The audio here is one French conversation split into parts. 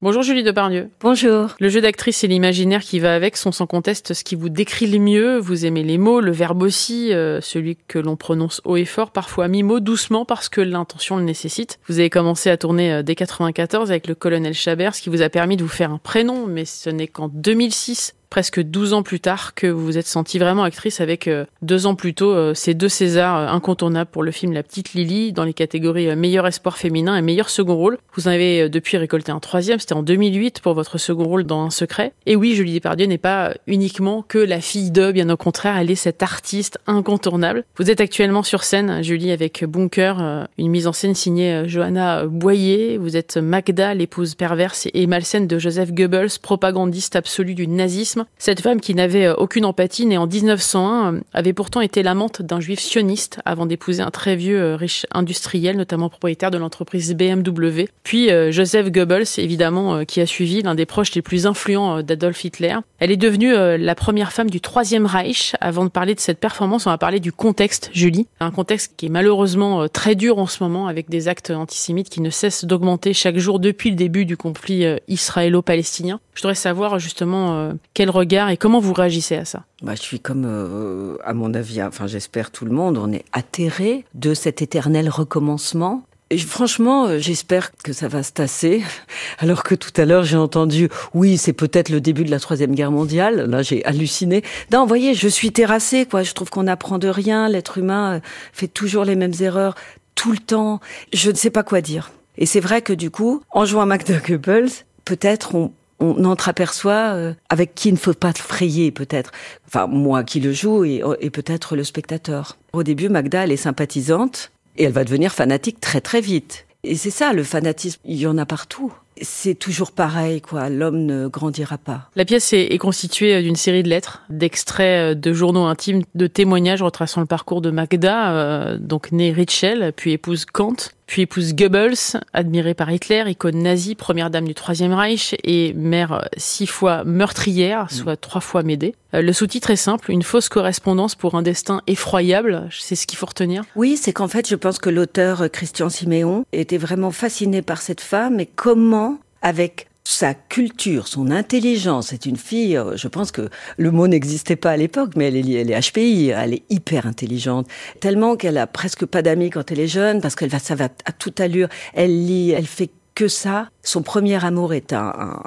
Bonjour Julie Depardieu. Bonjour. Le jeu d'actrice et l'imaginaire qui va avec sont sans conteste ce qui vous décrit le mieux. Vous aimez les mots, le verbe aussi, euh, celui que l'on prononce haut et fort, parfois mi-mot, doucement parce que l'intention le nécessite. Vous avez commencé à tourner euh, dès 94 avec le colonel Chabert, ce qui vous a permis de vous faire un prénom, mais ce n'est qu'en 2006 presque 12 ans plus tard que vous vous êtes sentie vraiment actrice avec euh, deux ans plus tôt euh, ces deux Césars euh, incontournables pour le film La Petite Lily dans les catégories meilleur espoir féminin et meilleur second rôle. Vous en avez depuis récolté un troisième, c'était en 2008 pour votre second rôle dans Un secret. Et oui, Julie Depardieu n'est pas uniquement que la fille de, bien au contraire, elle est cette artiste incontournable. Vous êtes actuellement sur scène, Julie, avec Bunker, une mise en scène signée Johanna Boyer. Vous êtes Magda, l'épouse perverse et malsaine de Joseph Goebbels, propagandiste absolu du nazisme cette femme qui n'avait euh, aucune empathie, née en 1901, euh, avait pourtant été l'amante d'un juif sioniste avant d'épouser un très vieux euh, riche industriel, notamment propriétaire de l'entreprise BMW. Puis Joseph Goebbels, évidemment, qui a suivi l'un des proches les plus influents d'Adolf Hitler. Elle est devenue la première femme du Troisième Reich. Avant de parler de cette performance, on va parler du contexte, Julie. Un contexte qui est malheureusement très dur en ce moment avec des actes antisémites qui ne cessent d'augmenter chaque jour depuis le début du conflit israélo-palestinien. Je voudrais savoir justement quel regard et comment vous réagissez à ça? Bah, Je suis comme, euh, à mon avis, enfin j'espère tout le monde, on est atterré de cet éternel recommencement. Et franchement, euh, j'espère que ça va se tasser. Alors que tout à l'heure, j'ai entendu, oui, c'est peut-être le début de la troisième guerre mondiale. Là, j'ai halluciné. Non, vous voyez, je suis terrassée, quoi. Je trouve qu'on n'apprend de rien. L'être humain euh, fait toujours les mêmes erreurs, tout le temps. Je ne sais pas quoi dire. Et c'est vrai que du coup, en jouant Goebbels, peut-être on, on entreaperçoit euh, avec qui il ne faut pas frayer peut-être. Enfin, moi qui le joue et, et peut-être le spectateur. Au début, Magda, elle est sympathisante et elle va devenir fanatique très très vite. Et c'est ça, le fanatisme, il y en a partout. C'est toujours pareil, quoi. L'homme ne grandira pas. La pièce est, constituée d'une série de lettres, d'extraits de journaux intimes, de témoignages retraçant le parcours de Magda, euh, donc née Richel, puis épouse Kant, puis épouse Goebbels, admirée par Hitler, icône nazie, première dame du Troisième Reich et mère six fois meurtrière, mm. soit trois fois Médée. Euh, le sous-titre est simple, une fausse correspondance pour un destin effroyable, c'est ce qu'il faut retenir. Oui, c'est qu'en fait, je pense que l'auteur euh, Christian Siméon était vraiment fasciné par cette femme et comment, avec sa culture, son intelligence. C'est une fille, euh, je pense que le mot n'existait pas à l'époque, mais elle est, elle est HPI, elle est hyper intelligente. Tellement qu'elle a presque pas d'amis quand elle est jeune, parce qu'elle va, ça va à toute allure. Elle lit, elle fait que ça. Son premier amour est un,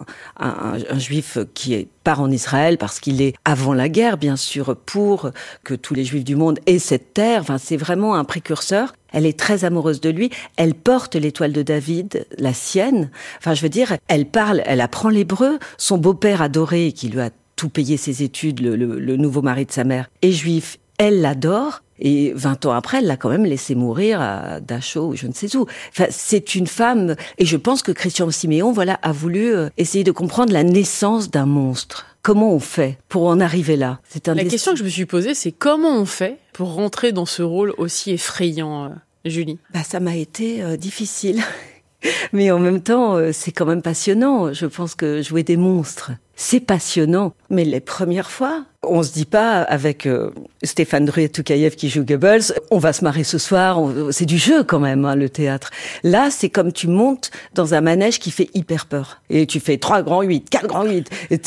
juif qui est, part en Israël parce qu'il est avant la guerre, bien sûr, pour que tous les juifs du monde aient cette terre. Enfin, c'est vraiment un précurseur. Elle est très amoureuse de lui. Elle porte l'étoile de David, la sienne. Enfin, je veux dire, elle parle, elle apprend l'hébreu. Son beau-père adoré, qui lui a tout payé ses études, le nouveau mari de sa mère, est juif. Elle l'adore. Et 20 ans après, elle l'a quand même laissé mourir à Dachau ou je ne sais où. Enfin, c'est une femme, et je pense que Christian Siméon, voilà, a voulu euh, essayer de comprendre la naissance d'un monstre. Comment on fait pour en arriver là? C'est un La question que je me suis posée, c'est comment on fait pour rentrer dans ce rôle aussi effrayant, euh, Julie? Bah, ça m'a été euh, difficile. Mais en même temps, c'est quand même passionnant. Je pense que jouer des monstres, c'est passionnant. Mais les premières fois, on se dit pas avec euh, Stéphane Druet-Toukayev qui joue Goebbels, on va se marrer ce soir, c'est du jeu quand même, hein, le théâtre. Là, c'est comme tu montes dans un manège qui fait hyper peur. Et tu fais trois grands huit, quatre grands huit. Et,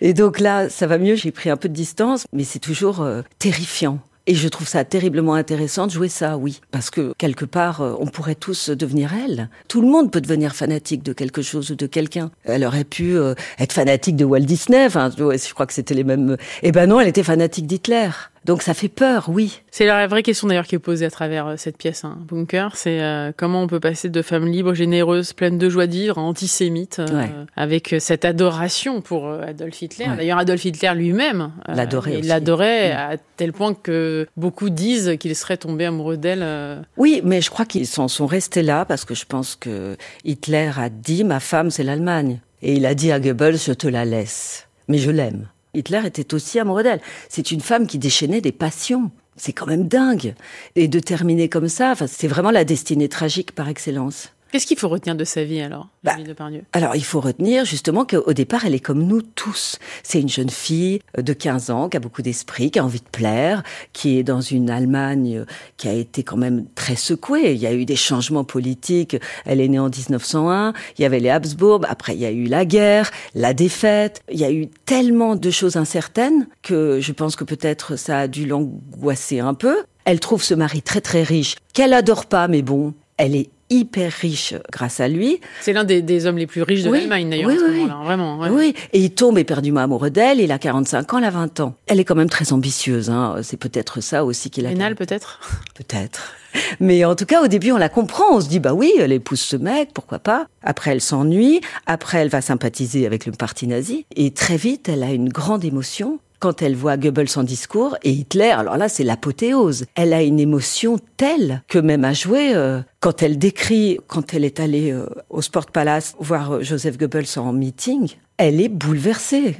et donc là, ça va mieux, j'ai pris un peu de distance, mais c'est toujours euh, terrifiant. Et je trouve ça terriblement intéressant de jouer ça, oui. Parce que quelque part, euh, on pourrait tous devenir elle. Tout le monde peut devenir fanatique de quelque chose ou de quelqu'un. Elle aurait pu euh, être fanatique de Walt Disney. Enfin, je crois que c'était les mêmes. Eh ben non, elle était fanatique d'Hitler. Donc ça fait peur, oui. C'est la vraie question d'ailleurs qui est posée à travers euh, cette pièce, hein, Bunker. C'est euh, comment on peut passer de femmes libres, généreuses, pleines de joie de vivre, antisémites, euh, avec cette adoration pour Adolf Hitler. D'ailleurs, Adolf Hitler lui-même l'adorait. il l'adorait à tel point que beaucoup disent qu'il serait tombé amoureux d'elle. Oui, mais je crois qu'ils s'en sont restés là parce que je pense que Hitler a dit ma femme c'est l'Allemagne et il a dit à Goebbels je te la laisse, mais je l'aime. Hitler était aussi amoureux d'elle. C'est une femme qui déchaînait des passions. C'est quand même dingue. Et de terminer comme ça, enfin, c'est vraiment la destinée tragique par excellence. Qu'est-ce qu'il faut retenir de sa vie alors, Bah, Depardieu? Alors, il faut retenir justement qu'au départ, elle est comme nous tous. C'est une jeune fille de 15 ans qui a beaucoup d'esprit, qui a envie de plaire, qui est dans une Allemagne qui a été quand même très secouée. Il y a eu des changements politiques. Elle est née en 1901. Il y avait les Habsbourg. Après, il y a eu la guerre, la défaite. Il y a eu tellement de choses incertaines que je pense que peut-être ça a dû l'angoisser un peu. Elle trouve ce mari très très riche, qu'elle adore pas, mais bon, elle est hyper riche grâce à lui. C'est l'un des, des hommes les plus riches de Oui, l'Allemagne d'ailleurs oui, à ce oui, moment-là, vraiment. ouais. Oui, et il tombe éperdument amoureux d'elle, il a 45 ans, elle a 20 ans. Elle est quand même très ambitieuse, hein. c'est peut-être ça aussi qui l'a... Pénal peut-être? Peut-être. Mais en tout cas, au début, on la comprend, on se dit, bah oui, elle épouse ce mec, pourquoi pas? Après, elle s'ennuie, après, elle va sympathiser avec le parti nazi, et très vite, elle a une grande émotion. Quand elle voit Goebbels en discours et Hitler, alors là c'est l'apothéose. Elle a une émotion telle que même à jouer, euh, quand elle décrit, quand elle est allée euh, au Sport Palace voir euh, Joseph Goebbels en meeting, elle est bouleversée.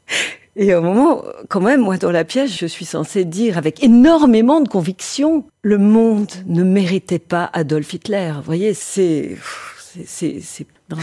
Et au moment, quand même, moi, dans la pièce, je suis censée dire avec énormément de conviction, le monde ne méritait pas Adolf Hitler. Vous voyez, c'est, c'est, c'est, c'est,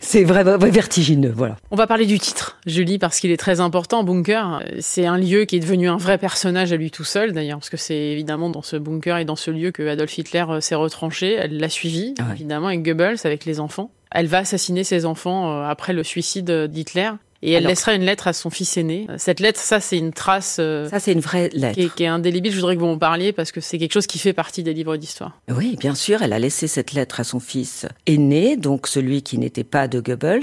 c'est vraiment vertigineux, voilà. On va parler du titre, Julie, parce qu'il est très important. Bunker, c'est un lieu qui est devenu un vrai personnage à lui tout seul, d'ailleurs, parce que c'est évidemment dans ce bunker et dans ce lieu que Adolf Hitler euh, s'est retranché. Elle l'a suivi, Ah ouais. évidemment, avec Goebbels, avec les enfants. Elle va assassiner ses enfants euh, après le suicide d'Hitler. Et elle Alors- laissera une lettre à son fils aîné. Cette lettre, ça, c'est une trace euh, Ça, c'est une vraie lettre. qui, est, qui est indélébile. Je voudrais que vous en parliez parce que c'est quelque chose qui fait partie des livres d'histoire. Oui, bien sûr, elle a laissé cette lettre à son fils aîné, donc celui qui n'était pas de Goebbels,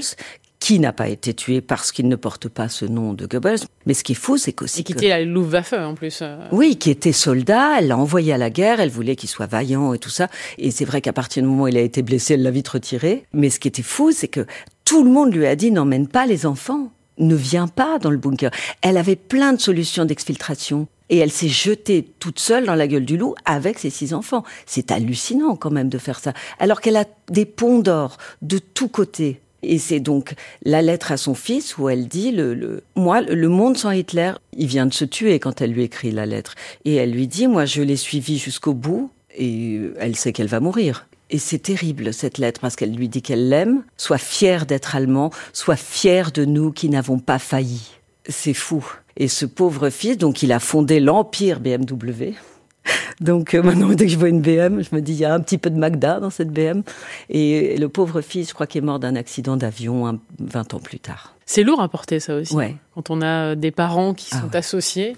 qui n'a pas été tué parce qu'il ne porte pas ce nom de Goebbels. Mais ce qui est fou, c'est qu'aussi Et qui était la Luftwaffe en plus. euh. Oui, qui était soldat, elle l'a envoyé à la guerre, elle voulait qu'il soit vaillant et tout ça. Et c'est vrai qu'à partir du moment où il a été blessé, elle l'a vite retiré. Mais ce qui était fou, c'est que tout le monde lui a dit n'emmène pas les enfants, ne viens pas dans le bunker. Elle avait plein de solutions d'exfiltration. Et elle s'est jetée toute seule dans la gueule du loup avec ses six enfants. C'est hallucinant quand même de faire ça. Alors qu'elle a des ponts d'or de tous côtés. Et c'est donc la lettre à son fils où elle dit le, le moi le monde sans Hitler, il vient de se tuer quand elle lui écrit la lettre et elle lui dit moi je l'ai suivi jusqu'au bout et elle sait qu'elle va mourir. Et c'est terrible cette lettre parce qu'elle lui dit qu'elle l'aime, soit fière d'être allemand, soit fière de nous qui n'avons pas failli. C'est fou. Et ce pauvre fils, donc il a fondé l'empire BMW. Donc euh, maintenant, dès que je vois une BM, je me dis, il y a un petit peu de Magda dans cette BM. Et le pauvre fils, je crois qu'il est mort d'un accident d'avion un- 20 ans plus tard. C'est lourd à porter ça aussi. Ouais. Quand on a des parents qui Ah sont ouais. associés.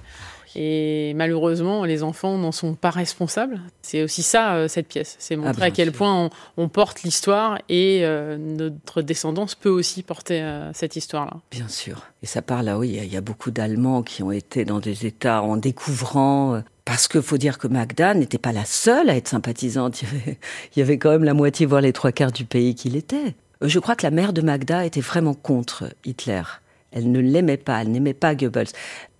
Et malheureusement, les enfants n'en sont pas responsables. C'est aussi ça, euh, cette pièce. C'est montrer Ah, bien à quel sûr. point on, on porte l'histoire et euh, notre descendance peut aussi porter euh, cette histoire-là. Bien sûr. Et ça parle, là, oui, il y a- il y a beaucoup d'Allemands qui ont été dans des États en découvrant. Parce que faut dire que Magda n'était pas la seule à être sympathisante. Il y avait, il y avait quand même la moitié, voire les trois quarts du pays qui l'étaient. Euh, Je crois que la mère de Magda était vraiment contre Hitler. Elle ne l'aimait pas, elle n'aimait pas Goebbels.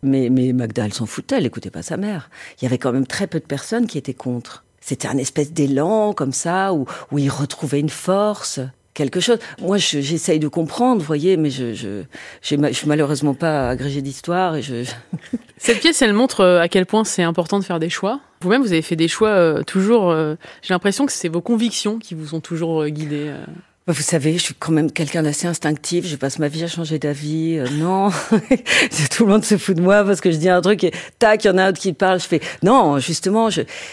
Mais, mais Magda, elle s'en foutait, elle n'écoutait pas sa mère. Il y avait quand même très peu de personnes qui étaient contre. C'était un espèce d'élan comme ça, où, où il retrouvait une force, quelque chose. Moi, je- j'essaye de comprendre, vous voyez, mais je, je suis malheureusement pas agrégée d'histoire je- Cette pièce, elle montre euh, à quel point c'est important de faire des choix. Vous-même, vous avez fait des choix euh, toujours. euh, J'ai l'impression que c'est vos convictions qui vous ont toujours euh, guidé. Euh. Vous savez, je suis quand même quelqu'un d'assez instinctif. Je passe ma vie à changer d'avis. Euh, non, tout le monde se fout de moi parce que je dis un truc et tac, il y en a un autre qui parle. Je fais non, justement,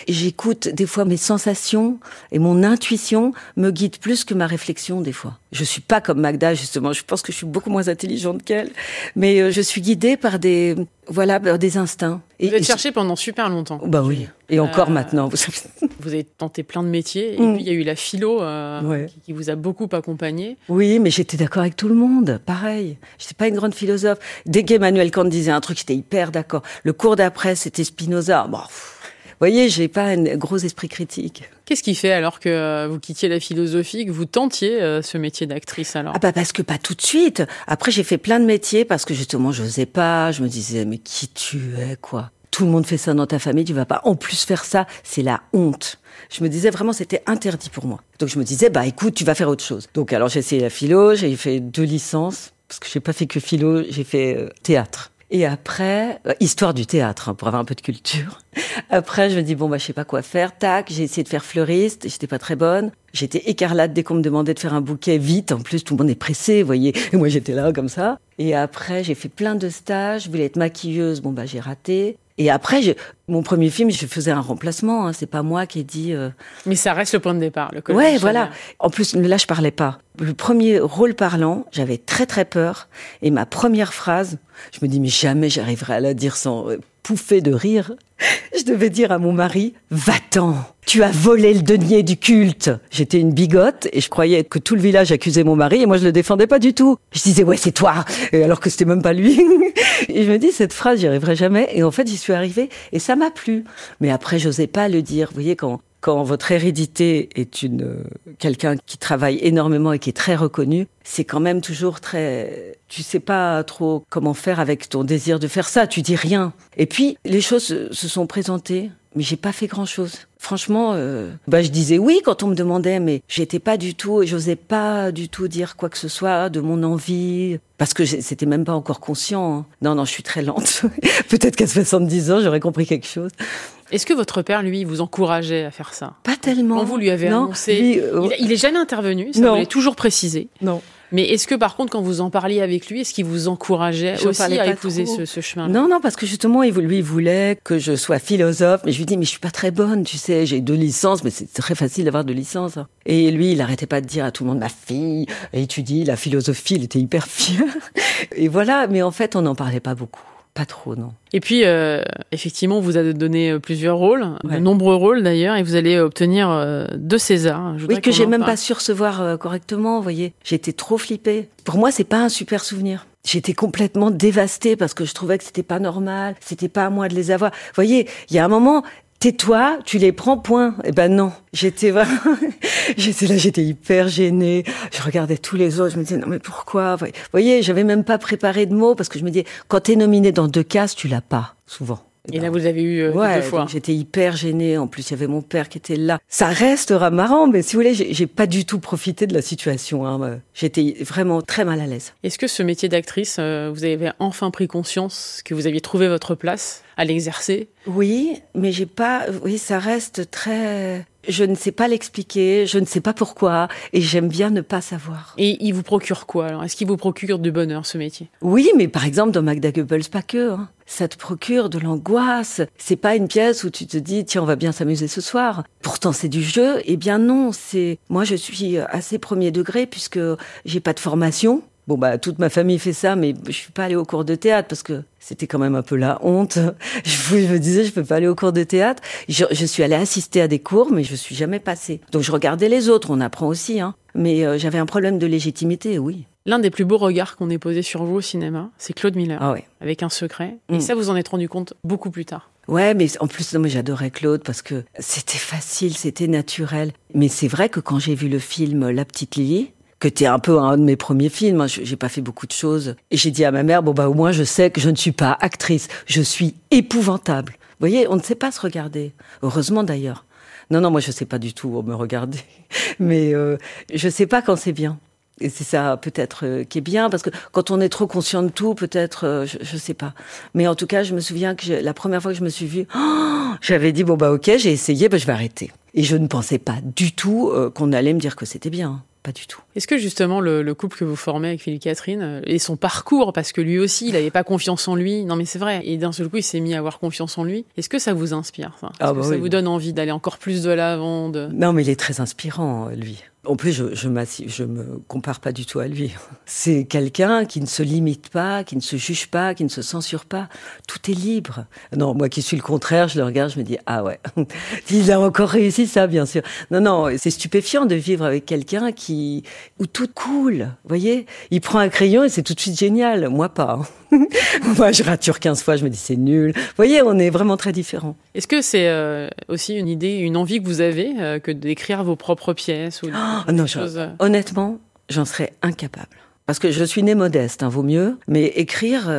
j'écoute des fois mes sensations et mon intuition me guide plus que ma réflexion des fois. Je suis pas comme Magda justement. Je pense que je suis beaucoup moins intelligente qu'elle, mais euh, je suis guidée par des voilà par des instincts. Vous Et- êtes cherché pendant super longtemps. Bah oui. Et encore Euh, maintenant. Vous savez. Vous avez tenté plein de métiers. Et Mm. puis, il y a eu la philo euh, Ouais. qui, qui vous a beaucoup accompagné. Oui, mais j'étais d'accord avec tout le monde. Pareil. J'étais pas une grande philosophe. Dès qu'Emmanuel Kant disait un truc, j'étais hyper d'accord. Le cours d'après, c'était Spinoza. Bon, pff. Vous voyez, j'ai pas un gros esprit critique. Qu'est-ce qui fait alors que euh, vous quittiez la philosophie, que vous tentiez euh, ce métier d'actrice alors? Ah bah parce que pas tout de suite. Après, j'ai fait plein de métiers parce que justement, je n'osais pas. Je me disais, mais qui tu es, quoi? Tout le monde fait ça dans ta famille, tu vas pas en plus faire ça, c'est la honte. Je me disais vraiment, c'était interdit pour moi. Donc je me disais, bah écoute, tu vas faire autre chose. Donc alors j'ai essayé la philo, j'ai fait deux licences parce que j'ai pas fait que philo, j'ai fait euh, théâtre. Et après, euh, histoire du théâtre, hein, pour avoir un peu de culture. Après, je me dis, bon, bah, je sais pas quoi faire. Tac, j'ai essayé de faire fleuriste, j'étais pas très bonne. J'étais écarlate dès qu'on me demandait de faire un bouquet vite. En plus, tout le monde est pressé, vous voyez. Et moi, j'étais là comme ça. Et après, j'ai fait plein de stages. Je voulais être maquilleuse. Bon, bah, j'ai raté. Et après, je, mon premier film, je faisais un remplacement. Hein, c'est pas moi qui ai dit. Euh... Mais ça reste le point de départ, le collège. Ouais, voilà. En plus, là, je parlais pas. Le premier rôle parlant, j'avais très très peur. Et ma première phrase, je me dis mais jamais j'arriverai à la dire sans pouffer de rire. Je devais dire à mon mari, va-t'en, tu as volé le denier du culte. J'étais une bigote et je croyais que tout le village accusait mon mari et moi je le défendais pas du tout. Je disais, ouais, c'est toi, alors que c'était même pas lui. et je me dis, cette phrase, j'y arriverai jamais. Et en fait, j'y suis arrivée et ça m'a plu. Mais après, j'osais pas le dire. Vous voyez, quand, quand votre hérédité est une quelqu'un qui travaille énormément et qui est très reconnu, c'est quand même toujours très tu sais pas trop comment faire avec ton désir de faire ça, tu dis rien. Et puis les choses se sont présentées, mais j'ai pas fait grand-chose. Franchement, euh, bah je disais oui quand on me demandait, mais j'étais pas du tout, j'osais pas du tout dire quoi que ce soit de mon envie, parce que c'était même pas encore conscient. Hein. Non, non, je suis très lente. Peut-être qu'à 70 ans, j'aurais compris quelque chose. Est-ce que votre père, lui, vous encourageait à faire ça? Pas tellement. Quand vous lui avez annoncé, euh, il, est jamais intervenu, ça vous toujours précisé. Non. Mais est-ce que par contre, quand vous en parliez avec lui, est-ce qu'il vous encourageait aussi à épouser ce, ce, chemin Non, non, parce que justement, lui, il voulait que je sois philosophe. Mais je lui dis, mais je suis pas très bonne, tu sais, j'ai deux licences, mais c'est très facile d'avoir deux licences. Et lui, il arrêtait pas de dire à tout le monde, ma fille étudie la philosophie, il était hyper fier. Et voilà, mais en fait, on n'en parlait pas beaucoup. Pas trop, non. Et puis, euh, effectivement, on vous a donné euh, plusieurs rôles, de nombreux rôles d'ailleurs, et vous allez obtenir euh, deux Césars. oui, que j'ai même pas su recevoir correctement, vous voyez. J'étais trop flippée. Pour moi, c'est pas un super souvenir. J'étais complètement dévastée parce que je trouvais que c'était pas normal, c'était pas à moi de les avoir. Vous voyez, il y a un moment, tais-toi, tu les prends, point. Eh ben non, j'étais vraiment, j'étais là, j'étais hyper gênée. Je regardais tous les autres, je me disais non mais pourquoi? Vous voyez, j'avais même pas préparé de mots parce que je me disais quand t'es nominé dans deux cases, tu l'as pas souvent. Et là, vous avez eu euh, ouais, deux fois. J'étais hyper gênée. En plus, il y avait mon père qui était là. Ça restera marrant, mais si vous voulez, j'ai pas du tout profité de la situation. Hein. J'étais vraiment très mal à l'aise. Est-ce que ce métier d'actrice, euh, vous avez enfin pris conscience que vous aviez trouvé votre place? À l'exercer Oui, mais j'ai pas. Oui, ça reste très. Je ne sais pas l'expliquer, je ne sais pas pourquoi, et j'aime bien ne pas savoir. Et il vous procure quoi alors? Est-ce qu'il vous procure du bonheur ce métier? Oui, mais par exemple dans Magda Goebbels, pas que. Hein. Ça te procure de l'angoisse. C'est pas une pièce où tu te dis tiens on va bien s'amuser ce soir. Pourtant c'est du jeu. Eh bien non, c'est moi je suis assez premier degré puisque j'ai pas de formation. Bon bah toute ma famille fait ça, mais je suis pas allée au cours de théâtre parce que c'était quand même un peu la honte. Je me disais je peux pas aller au cours de théâtre. Je, je suis allée assister à des cours, mais je suis jamais passée. Donc je regardais les autres, on apprend aussi, hein. Mais euh, j'avais un problème de légitimité, oui. L'un des plus beaux regards qu'on ait posé sur vous au cinéma, c'est Claude Miller, ah ouais. avec un secret. Et mm. ça, vous en êtes rendu compte beaucoup plus tard. Ouais, mais en plus, moi, j'adorais Claude parce que c'était facile, c'était naturel. Mais c'est vrai que quand j'ai vu le film La Petite Lily, que t'es un peu un de mes premiers films. Hein. J'ai pas fait beaucoup de choses. Et j'ai dit à ma mère, bon bah au moins je sais que je ne suis pas actrice. Je suis épouvantable. Vous voyez, on ne sait pas se regarder. Heureusement d'ailleurs. Non, non, moi je sais pas du tout me regarder. Mais euh, je sais pas quand c'est bien. Et c'est ça peut-être euh, qui est bien, parce que quand on est trop conscient de tout, peut-être, euh, je, je sais pas. Mais en tout cas, je me souviens que la première fois que je me suis vue, j'avais dit, bon bah ok, j'ai essayé, bah, je vais arrêter. Et je ne pensais pas du tout euh, qu'on allait me dire que c'était bien pas du tout. Est-ce que justement le, le, couple que vous formez avec Philippe Catherine euh, et son parcours, parce que lui aussi, il n'avait pas confiance en lui, non mais c'est vrai, et d'un seul coup, il s'est mis à avoir confiance en lui. Est-ce que ça vous inspire ça, ah bah que ça vous donne envie d'aller encore plus de l'avant de... Non, mais il est très inspirant, lui. En plus, je, je, je me compare pas du tout à lui. C'est quelqu'un qui ne se limite pas, qui ne se juge pas, qui ne se censure pas. Tout est libre. Non, moi qui suis le contraire, je le regarde, je me dis ah ouais, il a encore réussi ça, bien sûr. Non, non, c'est stupéfiant de vivre avec quelqu'un qui où tout coule. Vous voyez, il prend un crayon et c'est tout de suite génial. Moi pas. Hein. Moi, je rature 15 fois, je me dis c'est nul. Vous voyez, on est vraiment très différents. Est-ce que c'est euh, aussi une idée, une envie que vous avez euh, que d'écrire vos propres pièces ou oh, non. Euh honnêtement, j'en serais incapable. Parce que je suis née modeste, hein, vaut mieux. Mais écrire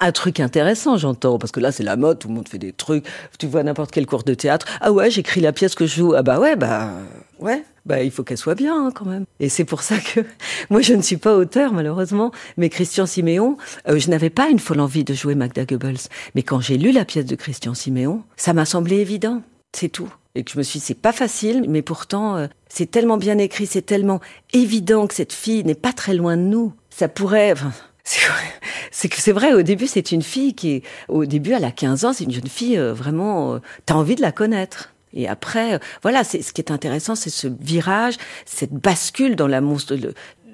un truc intéressant, j'entends, parce que là c'est la mode, tout le monde fait des trucs. Tu vois n'importe quel cours de théâtre. Ah ouais, j'écris la pièce que je joue. Ah bah ouais, bah ouais bah, il faut qu'elle soit bien hein, quand même. Et c'est pour ça que moi, je ne suis pas auteur malheureusement, mais Christian Siméon, euh, je n'avais pas une folle envie de jouer Magda Goebbels. Mais quand j'ai lu la pièce de Christian Siméon, ça m'a semblé évident. C'est tout. Et que je me suis dit, c'est pas facile, mais pourtant, euh, c'est tellement bien écrit, c'est tellement évident que cette fille n'est pas très loin de nous. Ça pourrait, c'est que c'est vrai, au début, c'est une fille qui, au début, elle a 15 ans, c'est une jeune fille euh, vraiment, euh, t'as envie de la connaître. Et après, voilà, c'est ce qui est intéressant, c'est ce virage, cette bascule dans la monstre,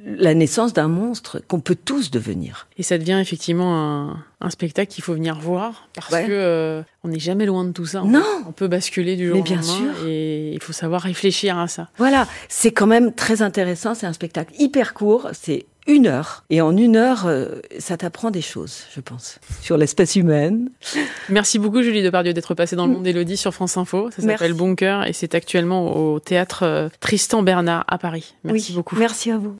la naissance d'un monstre qu'on peut tous devenir. Et ça devient effectivement un, spectacle qu'il faut venir voir parce que euh, on n'est jamais loin de tout ça. Non, on peut basculer du jour au lendemain et il faut savoir réfléchir à ça. Voilà, c'est quand même très intéressant. C'est un spectacle hyper court. C'est une heure. Et en une heure, euh, ça t'apprend des choses, je pense, sur l'espèce humaine. Merci beaucoup, Julie Depardieu, d'être passée dans le monde d'Elodie sur France Info. Ça s'appelle Cœur et c'est actuellement au théâtre euh, Tristan Bernard à Paris. Merci beaucoup. Merci à vous.